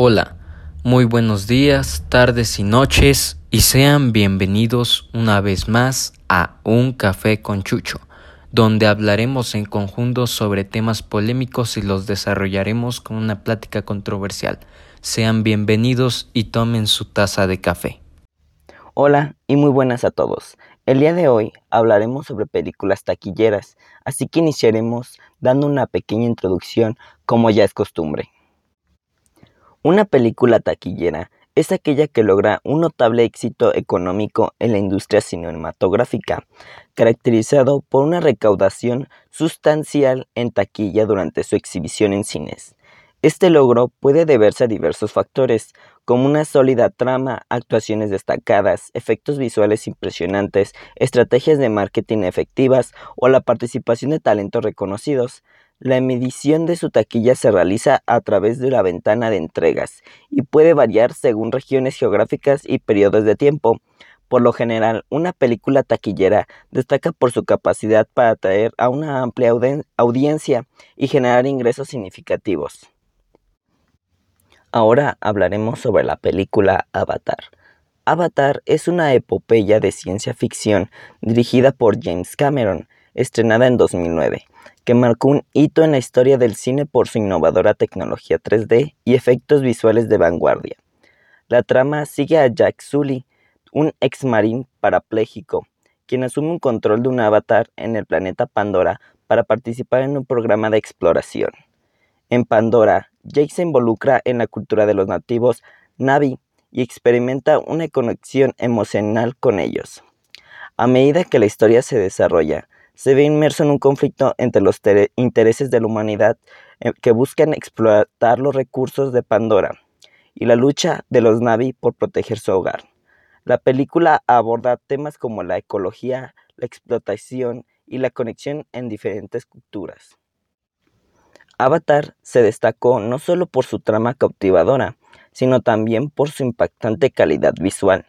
Hola, muy buenos días, tardes y noches y sean bienvenidos una vez más a Un Café con Chucho, donde hablaremos en conjunto sobre temas polémicos y los desarrollaremos con una plática controversial. Sean bienvenidos y tomen su taza de café. Hola y muy buenas a todos. El día de hoy hablaremos sobre películas taquilleras, así que iniciaremos dando una pequeña introducción como ya es costumbre. Una película taquillera es aquella que logra un notable éxito económico en la industria cinematográfica, caracterizado por una recaudación sustancial en taquilla durante su exhibición en cines. Este logro puede deberse a diversos factores, como una sólida trama, actuaciones destacadas, efectos visuales impresionantes, estrategias de marketing efectivas o la participación de talentos reconocidos. La medición de su taquilla se realiza a través de la ventana de entregas y puede variar según regiones geográficas y periodos de tiempo. Por lo general, una película taquillera destaca por su capacidad para atraer a una amplia audiencia y generar ingresos significativos. Ahora hablaremos sobre la película Avatar. Avatar es una epopeya de ciencia ficción dirigida por James Cameron, estrenada en 2009, que marcó un hito en la historia del cine por su innovadora tecnología 3D y efectos visuales de vanguardia. La trama sigue a Jack Sully, un ex marín parapléjico, quien asume un control de un avatar en el planeta Pandora para participar en un programa de exploración. En Pandora, Jake se involucra en la cultura de los nativos Navi y experimenta una conexión emocional con ellos. A medida que la historia se desarrolla, se ve inmerso en un conflicto entre los intereses de la humanidad eh, que buscan explotar los recursos de Pandora y la lucha de los Navi por proteger su hogar. La película aborda temas como la ecología, la explotación y la conexión en diferentes culturas. Avatar se destacó no solo por su trama cautivadora, sino también por su impactante calidad visual.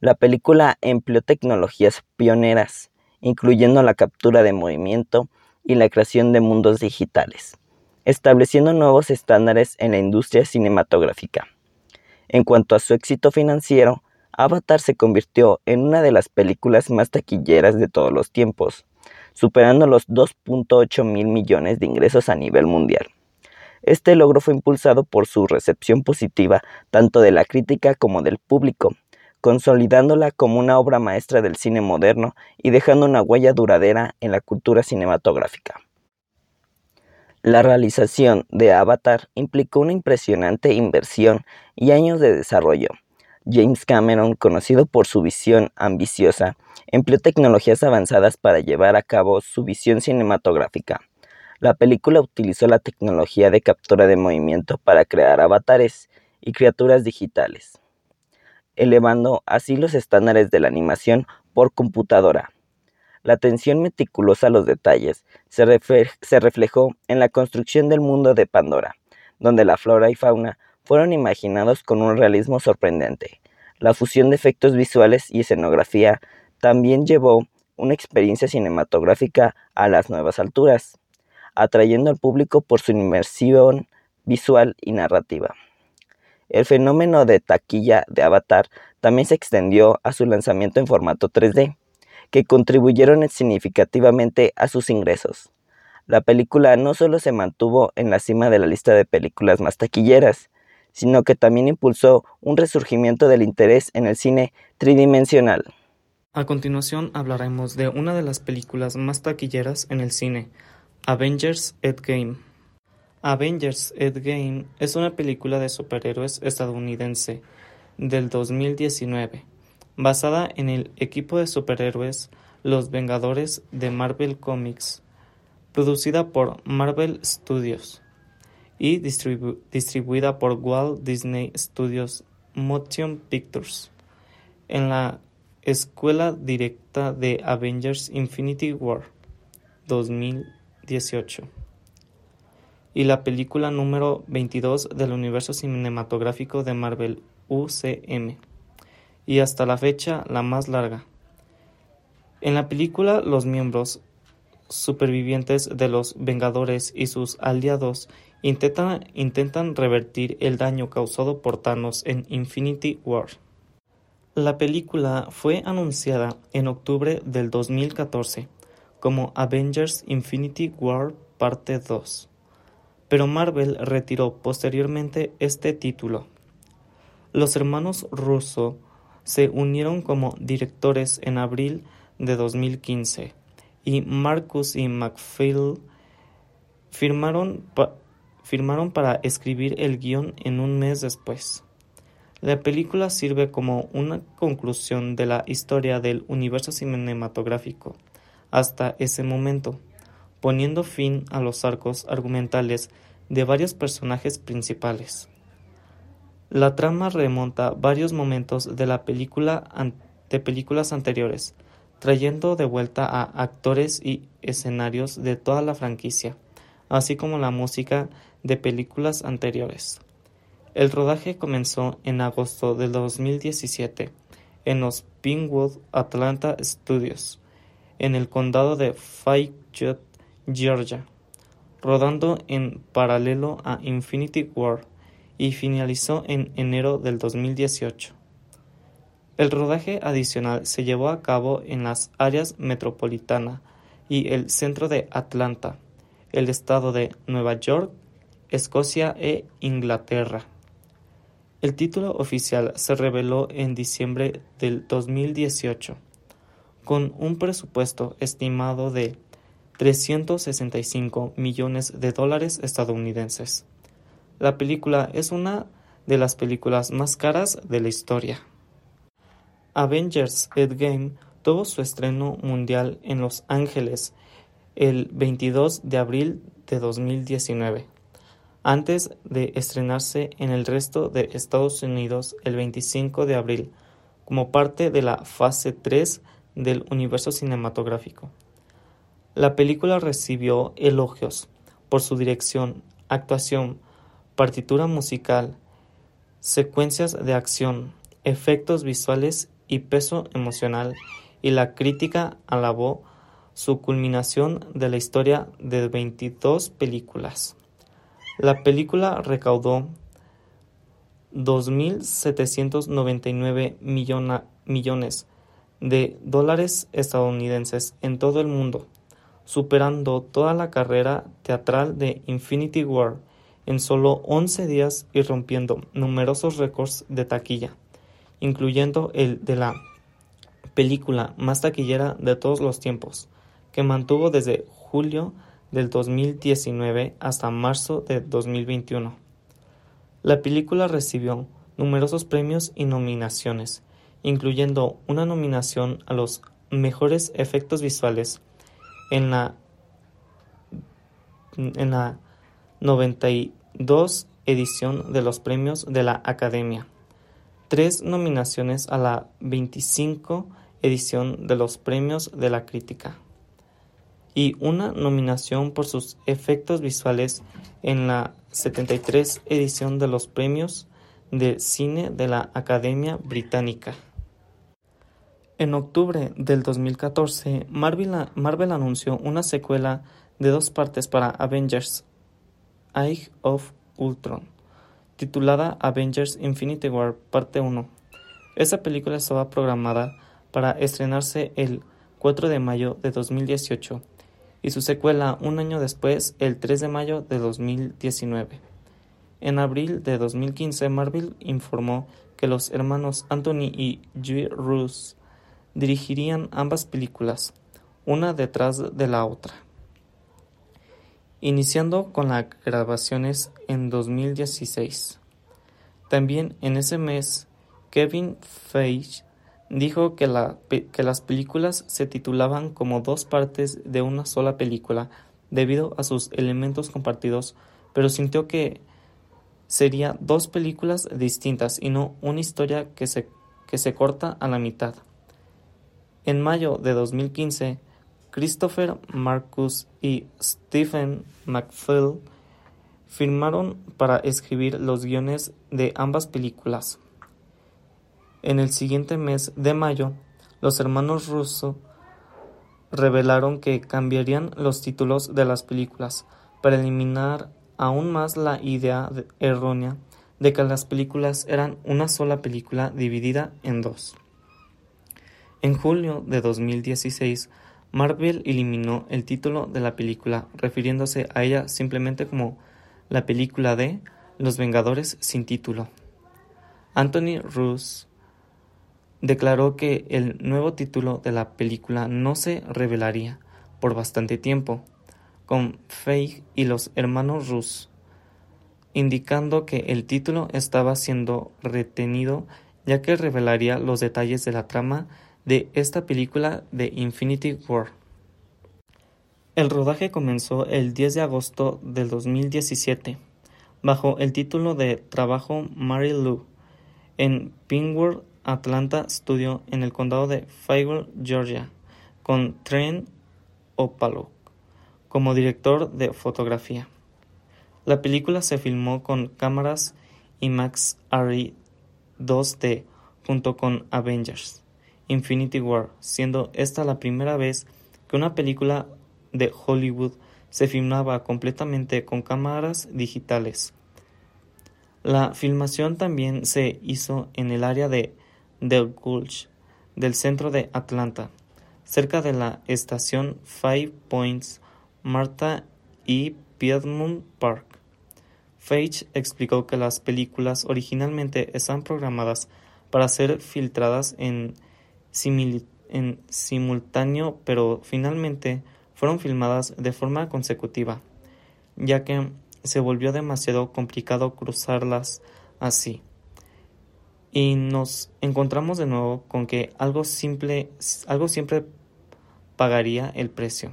La película empleó tecnologías pioneras, incluyendo la captura de movimiento y la creación de mundos digitales, estableciendo nuevos estándares en la industria cinematográfica. En cuanto a su éxito financiero, Avatar se convirtió en una de las películas más taquilleras de todos los tiempos, superando los 2.8 mil millones de ingresos a nivel mundial. Este logro fue impulsado por su recepción positiva tanto de la crítica como del público, consolidándola como una obra maestra del cine moderno y dejando una huella duradera en la cultura cinematográfica. La realización de Avatar implicó una impresionante inversión y años de desarrollo, James Cameron, conocido por su visión ambiciosa, empleó tecnologías avanzadas para llevar a cabo su visión cinematográfica. La película utilizó la tecnología de captura de movimiento para crear avatares y criaturas digitales, elevando así los estándares de la animación por computadora. La atención meticulosa a los detalles se, reflejó en la construcción del mundo de Pandora, donde la flora y fauna fueron imaginados con un realismo sorprendente. La fusión de efectos visuales y escenografía también llevó una experiencia cinematográfica a las nuevas alturas, atrayendo al público por su inmersión visual y narrativa. El fenómeno de taquilla de Avatar también se extendió a su lanzamiento en formato 3D, que contribuyeron significativamente a sus ingresos. La película no solo se mantuvo en la cima de la lista de películas más taquilleras, sino que también impulsó un resurgimiento del interés en el cine tridimensional. A continuación hablaremos de una de las películas más taquilleras en el cine, Avengers Endgame. Avengers Endgame es una película de superhéroes estadounidense del 2019, basada en el equipo de superhéroes Los Vengadores de Marvel Comics, producida por Marvel Studios y distribuida por Walt Disney Studios Motion Pictures, en la escuela directa de Avengers Infinity War 2018 y la película número 22 del universo cinematográfico de Marvel UCM y hasta la fecha la más larga. En la película los miembros supervivientes de los Vengadores y sus aliados intentan, intentan revertir el daño causado por Thanos en Infinity War. La película fue anunciada en octubre del 2014 como Avengers Infinity War Parte 2, pero Marvel retiró posteriormente este título. Los hermanos Russo se unieron como directores en abril de 2015 y Marcus y McPhail firmaron, firmaron para escribir el guion en un mes después. La película sirve como una conclusión de la historia del universo cinematográfico hasta ese momento, poniendo fin a los arcos argumentales de varios personajes principales. La trama remonta varios momentos de la película de películas anteriores, trayendo de vuelta a actores y escenarios de toda la franquicia, así como la música de películas anteriores. El rodaje comenzó en agosto del 2017 en los Pinewood Atlanta Studios, en el condado de Fayette, Georgia, rodando en paralelo a Infinity War y finalizó en enero del 2018. El rodaje adicional se llevó a cabo en las áreas metropolitana y el centro de Atlanta, el estado de Nueva York, Escocia e Inglaterra. El título oficial se reveló en diciembre del 2018 con un presupuesto estimado de 365 millones de dólares estadounidenses. La película es una de las películas más caras de la historia. Avengers Endgame tuvo su estreno mundial en Los Ángeles el 22 de abril de 2019, antes de estrenarse en el resto de Estados Unidos el 25 de abril, como parte de la fase 3 del universo cinematográfico. La película recibió elogios por su dirección, actuación, partitura musical, secuencias de acción, efectos visuales y peso emocional, y la crítica alabó su culminación de la historia de 22 películas. La película recaudó 2.799 millones de dólares estadounidenses en todo el mundo, superando toda la carrera teatral de Infinity War en solo 11 días y rompiendo numerosos récords de taquilla, incluyendo el de la película más taquillera de todos los tiempos, que mantuvo desde julio del 2019 hasta marzo de 2021. La película recibió numerosos premios y nominaciones, incluyendo una nominación a los mejores efectos visuales en la, en la 92 edición de los premios de la Academia, tres nominaciones a la 25 edición de los premios de la crítica y una nominación por sus efectos visuales en la 73 edición de los premios de cine de la Academia Británica. En octubre del 2014, Marvel, anunció una secuela de dos partes para Avengers Age of Ultron, titulada Avengers Infinity War Parte 1. Esa película estaba programada para estrenarse el 4 de mayo de 2018 y su secuela un año después, el 3 de mayo de 2019. En abril de 2015, Marvel informó que los hermanos Anthony y Joe Russo dirigirían ambas películas, una detrás de la otra. Iniciando con las grabaciones en 2016. También en ese mes, Kevin Feige dijo que, las películas se titulaban como dos partes de una sola película debido a sus elementos compartidos, pero sintió que sería dos películas distintas y no una historia que se corta a la mitad. En mayo de 2015, Christopher Marcus y Stephen McPhail firmaron para escribir los guiones de ambas películas. En el siguiente mes de mayo, los hermanos Russo revelaron que cambiarían los títulos de las películas para eliminar aún más la idea errónea de que las películas eran una sola película dividida en dos. En julio de 2016, Marvel eliminó el título de la película, refiriéndose a ella simplemente como la película de Los Vengadores sin título. Anthony Roos declaró que el nuevo título de la película no se revelaría por bastante tiempo, con Feige y los hermanos Roos indicando que el título estaba siendo retenido ya que revelaría los detalles de la trama de esta película de Infinity War. El rodaje comenzó el 10 de agosto del 2017, bajo el título de Trabajo Mary Lou, en Pinewood Atlanta Studio en el condado de Fayette, Georgia, con Trent Opaluk como director de fotografía. La película se filmó con cámaras IMAX RE 2D junto con Avengers Infinity War, siendo esta la primera vez que una película de Hollywood se filmaba completamente con cámaras digitales. La filmación también se hizo en el área de Del Gulch del centro de Atlanta, cerca de la estación Five Points Martha y Piedmont Park. Feige explicó que las películas originalmente están programadas para ser filtradas en, simultáneo pero finalmente fueron filmadas de forma consecutiva, ya que se volvió demasiado complicado cruzarlas así. Y nos encontramos de nuevo con que algo simple, algo siempre pagaría el precio.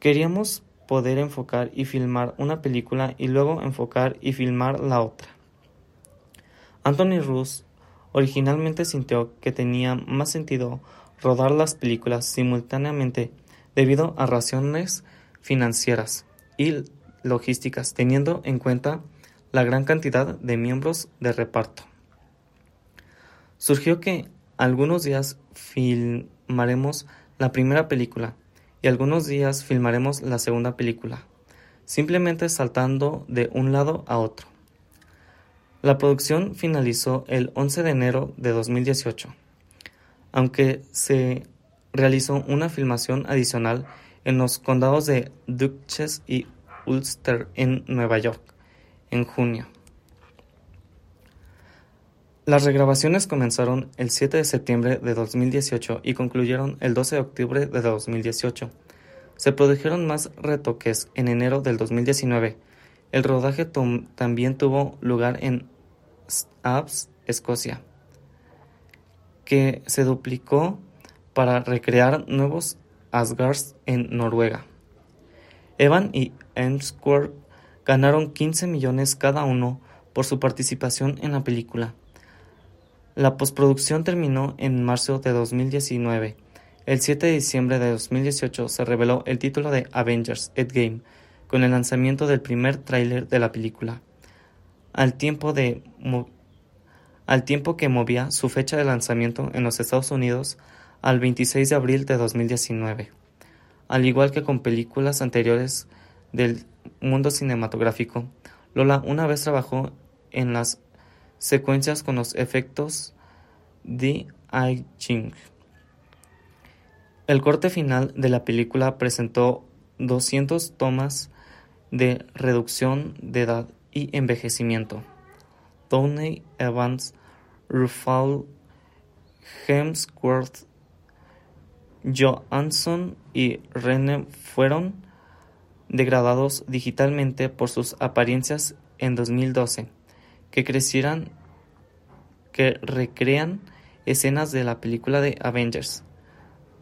Queríamos poder enfocar y filmar una película y luego enfocar y filmar la otra. Anthony Roos originalmente sintió que tenía más sentido rodar las películas simultáneamente debido a razones financieras y logísticas, teniendo en cuenta la gran cantidad de miembros de reparto. Surgió que algunos días filmaremos la primera película y algunos días filmaremos la segunda película, simplemente saltando de un lado a otro. La producción finalizó el 11 de enero de 2018, aunque se realizó una filmación adicional en los condados de Dutchess y Ulster en Nueva York en junio. Las regrabaciones comenzaron el 7 de septiembre de 2018 y concluyeron el 12 de octubre de 2018. Se produjeron más retoques en enero del 2019. El rodaje también tuvo lugar en Abs, Escocia, que se duplicó para recrear nuevos Asgards en Noruega. Evan y Hemsworth ganaron 15 millones cada uno por su participación en la película. La postproducción terminó en marzo de 2019. El 7 de diciembre de 2018 se reveló el título de Avengers Endgame con el lanzamiento del primer tráiler de la película. Al tiempo, de al tiempo que movía su fecha de lanzamiento en los Estados Unidos al 26 de abril de 2019. Al igual que con películas anteriores del mundo cinematográfico, Lola una vez trabajó en las secuencias con los efectos de Ching. El corte final de la película presentó 200 tomas de reducción de edad y envejecimiento. Tony Evans, Ruffalo, Hemsworth, Johansson y Rene fueron degradados digitalmente por sus apariencias en 2012 que crecieran que recrean escenas de la película de Avengers.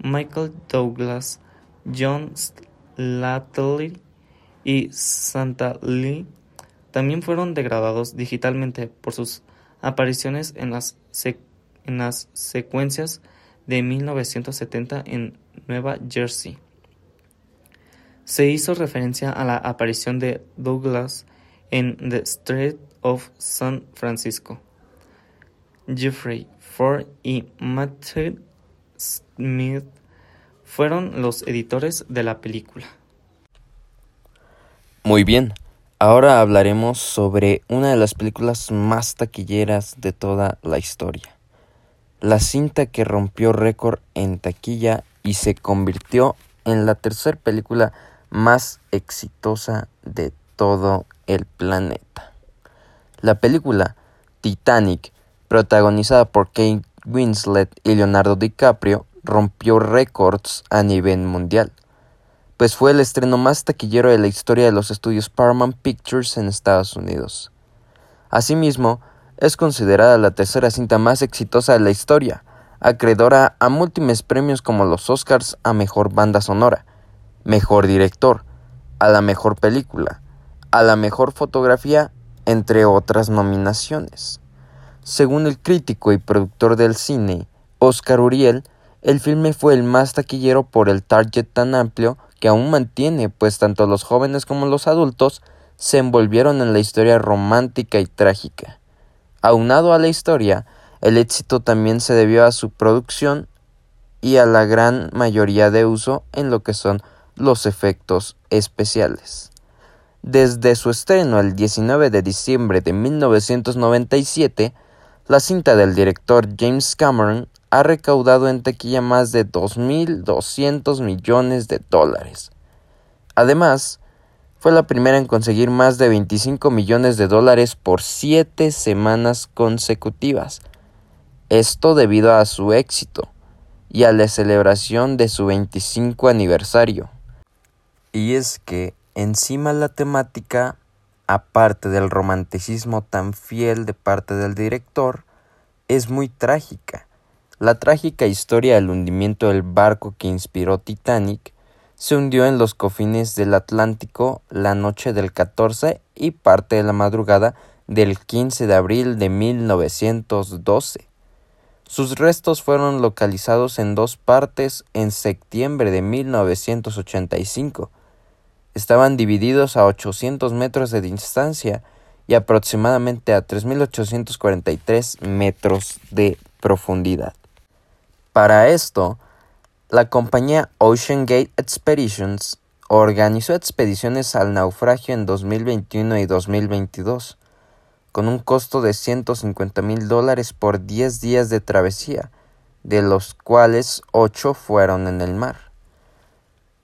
Michael Douglas, John Slattery y Santa Lee también fueron degradados digitalmente por sus apariciones en las, en las secuencias de 1970 en Nueva Jersey. Se hizo referencia a la aparición de Douglas en The Street of San Francisco. Jeffrey Ford y Matthew Smith fueron los editores de la película. Muy bien, ahora hablaremos sobre una de las películas más taquilleras de toda la historia. La cinta que rompió récord en taquilla y se convirtió en la tercera película más exitosa de todo el planeta. La película Titanic, protagonizada por Kate Winslet y Leonardo DiCaprio, rompió récords a nivel mundial pues fue el estreno más taquillero de la historia de los estudios Paramount Pictures en Estados Unidos. Asimismo, es considerada la tercera cinta más exitosa de la historia, acreedora a múltiples premios como los Oscars a Mejor Banda Sonora, Mejor Director, a la Mejor Película, a la Mejor Fotografía, entre otras nominaciones. Según el crítico y productor del cine, Oscar Uriel, el filme fue el más taquillero por el target tan amplio que aún mantiene, pues tanto los jóvenes como los adultos se envolvieron en la historia romántica y trágica. Aunado a la historia, el éxito también se debió a su producción y a la gran mayoría de uso en lo que son los efectos especiales. Desde su estreno el 19 de diciembre de 1997, la cinta del director James Cameron ha recaudado en taquilla más de 2.200 millones de dólares. Además, fue la primera en conseguir más de 25 millones de dólares por siete semanas consecutivas. Esto debido a su éxito y a la celebración de su 25 aniversario. Y es que encima la temática, aparte del romanticismo tan fiel de parte del director, es muy trágica la trágica historia del hundimiento del barco que inspiró Titanic se hundió en los cofines del Atlántico la noche del 14 y parte de la madrugada del 15 de abril de 1912. Sus restos fueron localizados en dos partes en septiembre de 1985. Estaban divididos a 800 metros de distancia y aproximadamente a 3.843 metros de profundidad. Para esto, la compañía Ocean Gate Expeditions organizó expediciones al naufragio en 2021 y 2022, con un costo de 150 mil dólares por 10 días de travesía, de los cuales 8 fueron en el mar.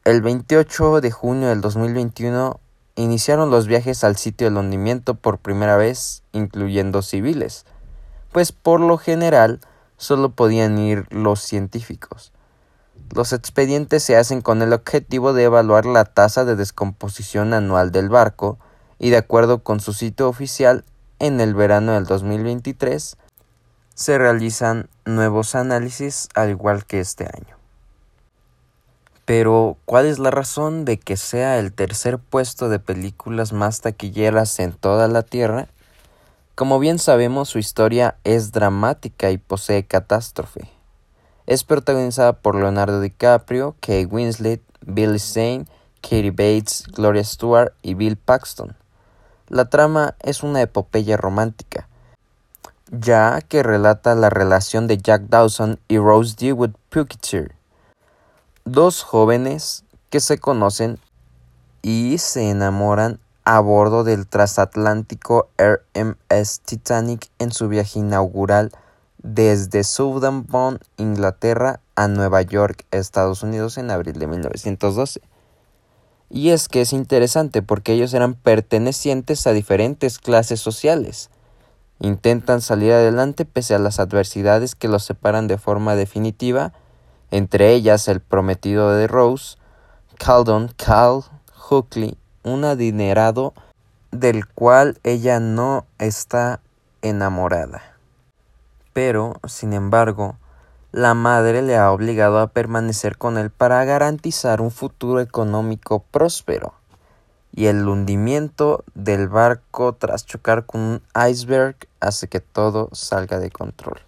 El 28 de junio del 2021 iniciaron los viajes al sitio del hundimiento por primera vez, incluyendo civiles, pues por lo general solo podían ir los científicos. Los expedientes se hacen con el objetivo de evaluar la tasa de descomposición anual del barco y de acuerdo con su sitio oficial, en el verano del 2023 se realizan nuevos análisis al igual que este año. Pero, ¿cuál es la razón de que sea el tercer puesto de películas más taquilleras en toda la Tierra? Como bien sabemos, su historia es dramática y posee catástrofe. Es protagonizada por Leonardo DiCaprio, Kate Winslet, Billy Zane, Katie Bates, Gloria Stewart y Bill Paxton. La trama es una epopeya romántica, ya que relata la relación de Jack Dawson y Rose Dewitt Puckett, dos jóvenes que se conocen y se enamoran a bordo del transatlántico RMS Titanic en su viaje inaugural desde Southampton, Inglaterra, a Nueva York, Estados Unidos, en abril de 1912. Y es que es interesante porque ellos eran pertenecientes a diferentes clases sociales. Intentan salir adelante pese a las adversidades que los separan de forma definitiva, entre ellas el prometido de Rose, Caldon, Cal, Hookley un adinerado del cual ella no está enamorada. Pero, sin embargo, la madre le ha obligado a permanecer con él para garantizar un futuro económico próspero. Y el hundimiento del barco tras chocar con un iceberg hace que todo salga de control.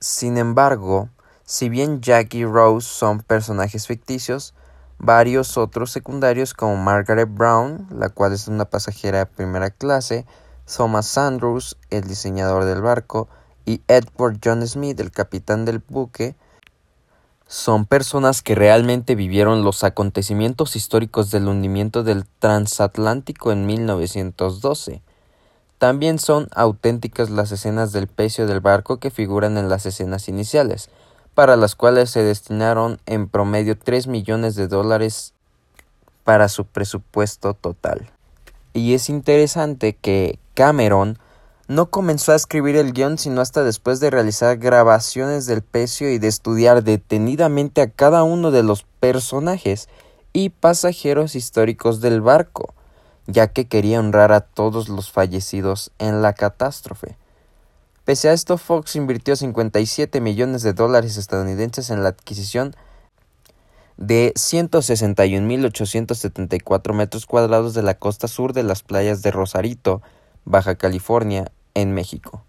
Sin embargo, si bien Jack y Rose son personajes ficticios, varios otros secundarios como Margaret Brown, la cual es una pasajera de primera clase, Thomas Andrews, el diseñador del barco, y Edward John Smith, el capitán del buque, son personas que realmente vivieron los acontecimientos históricos del hundimiento del transatlántico en 1912. También son auténticas las escenas del pecio del barco que figuran en las escenas iniciales, para las cuales se destinaron en promedio 3 millones de dólares para su presupuesto total. Y es interesante que Cameron no comenzó a escribir el guion sino hasta después de realizar grabaciones del pecio y de estudiar detenidamente a cada uno de los personajes y pasajeros históricos del barco, ya que quería honrar a todos los fallecidos en la catástrofe. Pese a esto, Fox invirtió 57 millones de dólares estadounidenses en la adquisición de 161.874 metros cuadrados de la costa sur de las playas de Rosarito, Baja California, en México,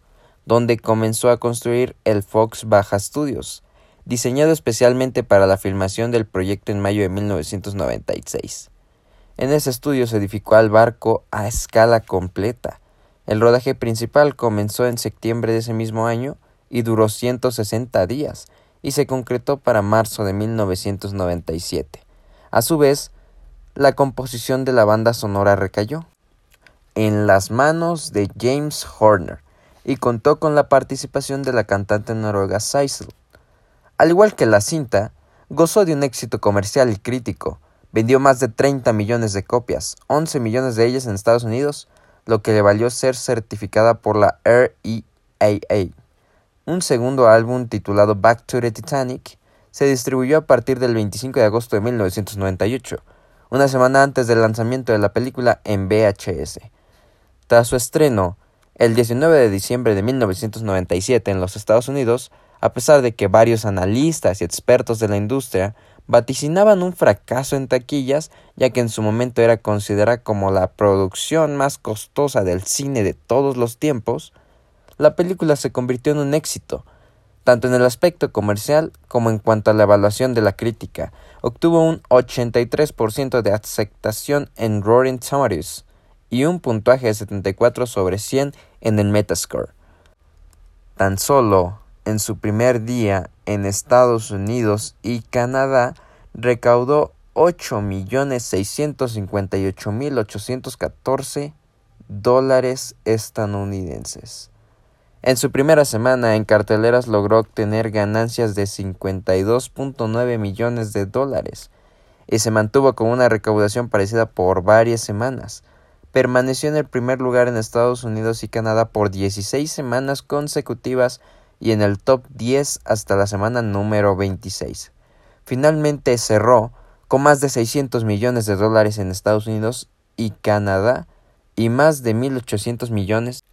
donde comenzó a construir el Fox Baja Studios, diseñado especialmente para la filmación del proyecto en mayo de 1996. En ese estudio se edificó el barco a escala completa. El rodaje principal comenzó en septiembre de ese mismo año y duró 160 días y se concretó para marzo de 1997. A su vez, la composición de la banda sonora recayó en las manos de James Horner y contó con la participación de la cantante noruega Sissel. Al igual que la cinta, gozó de un éxito comercial y crítico. Vendió más de 30 millones de copias, 11 millones de ellas en Estados Unidos, lo que le valió ser certificada por la REAA. Un segundo álbum titulado Back to the Titanic se distribuyó a partir del 25 de agosto de 1998, una semana antes del lanzamiento de la película en VHS. Tras su estreno, el 19 de diciembre de 1997 en los Estados Unidos, a pesar de que varios analistas y expertos de la industria vaticinaban un fracaso en taquillas, ya que en su momento era considerada como la producción más costosa del cine de todos los tiempos, la película se convirtió en un éxito, tanto en el aspecto comercial como en cuanto a la evaluación de la crítica. Obtuvo un 83% de aceptación en Roaring Tomatoes, y un puntaje de 74 sobre 100 en el Metascore. Tan solo en su primer día en Estados Unidos y Canadá recaudó 8.658.814 dólares estadounidenses. En su primera semana en carteleras logró obtener ganancias de 52.9 millones de dólares y se mantuvo con una recaudación parecida por varias semanas. Permaneció en el primer lugar en Estados Unidos y Canadá por 16 semanas consecutivas y en el top 10 hasta la semana número 26. Finalmente cerró con más de 600 millones de dólares en Estados Unidos y Canadá y más de 1.800 millones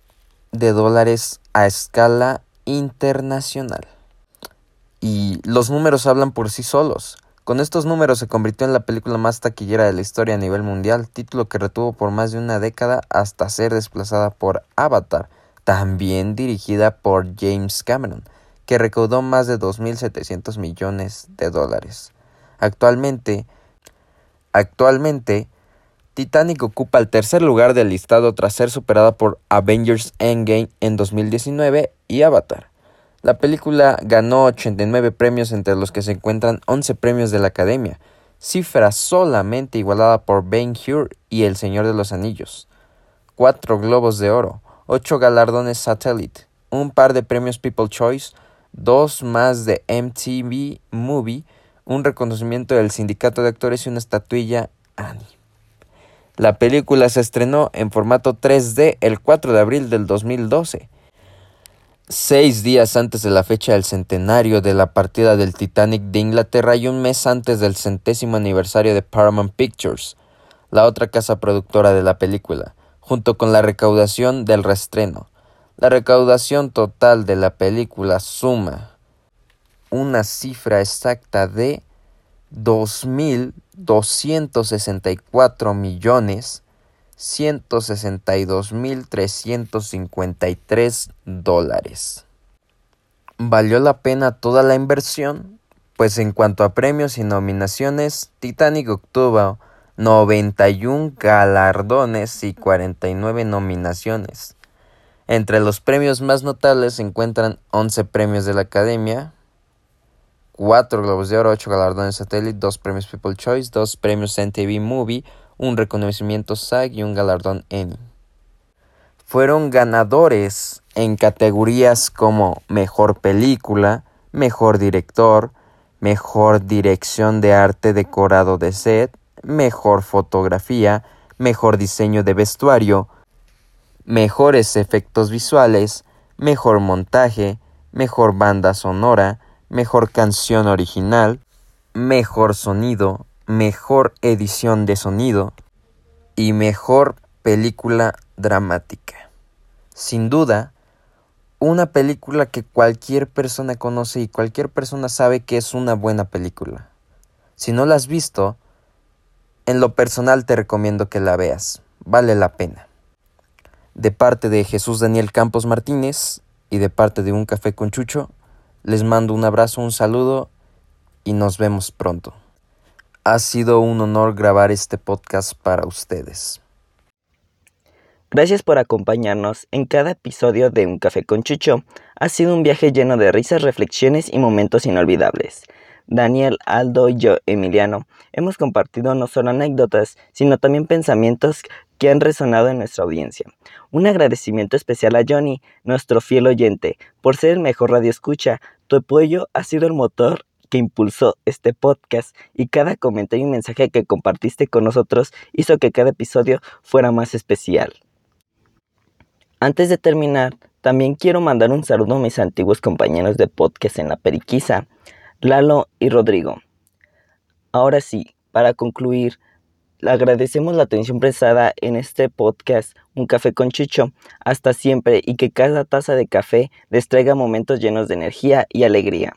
de dólares a escala internacional. Y los números hablan por sí solos. Con estos números se convirtió en la película más taquillera de la historia a nivel mundial, título que retuvo por más de una década hasta ser desplazada por Avatar, también dirigida por James Cameron, que recaudó más de 2.700 millones de dólares. Actualmente, actualmente, Titanic ocupa el tercer lugar del listado tras ser superada por Avengers Endgame en 2019 y Avatar. La película ganó 89 premios entre los que se encuentran 11 premios de la Academia, cifra solamente igualada por Ben Hur y El Señor de los Anillos. Cuatro globos de oro, ocho galardones Satellite, un par de premios People Choice, dos más de MTV Movie, un reconocimiento del sindicato de actores y una estatuilla Annie. La película se estrenó en formato 3D el 4 de abril del 2012 Seis días antes de la fecha del centenario de la partida del Titanic de Inglaterra y un mes antes del centésimo aniversario de Paramount Pictures, la otra casa productora de la película, junto con la recaudación del restreno. La recaudación total de la película suma una cifra exacta de 2.264 millones 162.353 dólares. ¿Valió la pena toda la inversión? Pues en cuanto a premios y nominaciones, Titanic obtuvo 91 galardones y 49 nominaciones. Entre los premios más notables se encuentran 11 premios de la Academia, 4 Globos de Oro, 8 galardones Satellite, 2 premios People Choice, 2 premios NTV Movie, un reconocimiento SAG y un galardón Emmy. Fueron ganadores en categorías como Mejor Película, Mejor Director, Mejor Dirección de Arte Decorado de Set, Mejor Fotografía, Mejor Diseño de Vestuario, Mejores Efectos Visuales, Mejor Montaje, Mejor Banda Sonora, Mejor Canción Original, Mejor Sonido, Mejor Edición de Sonido y Mejor Película Dramática. Sin duda, una película que cualquier persona conoce y cualquier persona sabe que es una buena película. Si no la has visto, en lo personal te recomiendo que la veas, vale la pena. De parte de Jesús Daniel Campos Martínez y de parte de Un Café con Chucho, les mando un abrazo, un saludo y nos vemos pronto. Ha sido un honor grabar este podcast para ustedes. Gracias por acompañarnos en cada episodio de Un Café con Chucho. Ha sido un viaje lleno de risas, reflexiones y momentos inolvidables. Daniel, Aldo y yo, Emiliano, hemos compartido no solo anécdotas, sino también pensamientos que han resonado en nuestra audiencia. Un agradecimiento especial a Johnny, nuestro fiel oyente, por ser el mejor radio escucha. Tu apoyo ha sido el motor que impulsó este podcast y cada comentario y mensaje que compartiste con nosotros hizo que cada episodio fuera más especial. Antes de terminar, también quiero mandar un saludo a mis antiguos compañeros de podcast en la Periquisa, Lalo y Rodrigo. Ahora sí, para concluir, le agradecemos la atención prestada en este podcast Un Café con Chicho. Hasta siempre y que cada taza de café les traiga momentos llenos de energía y alegría.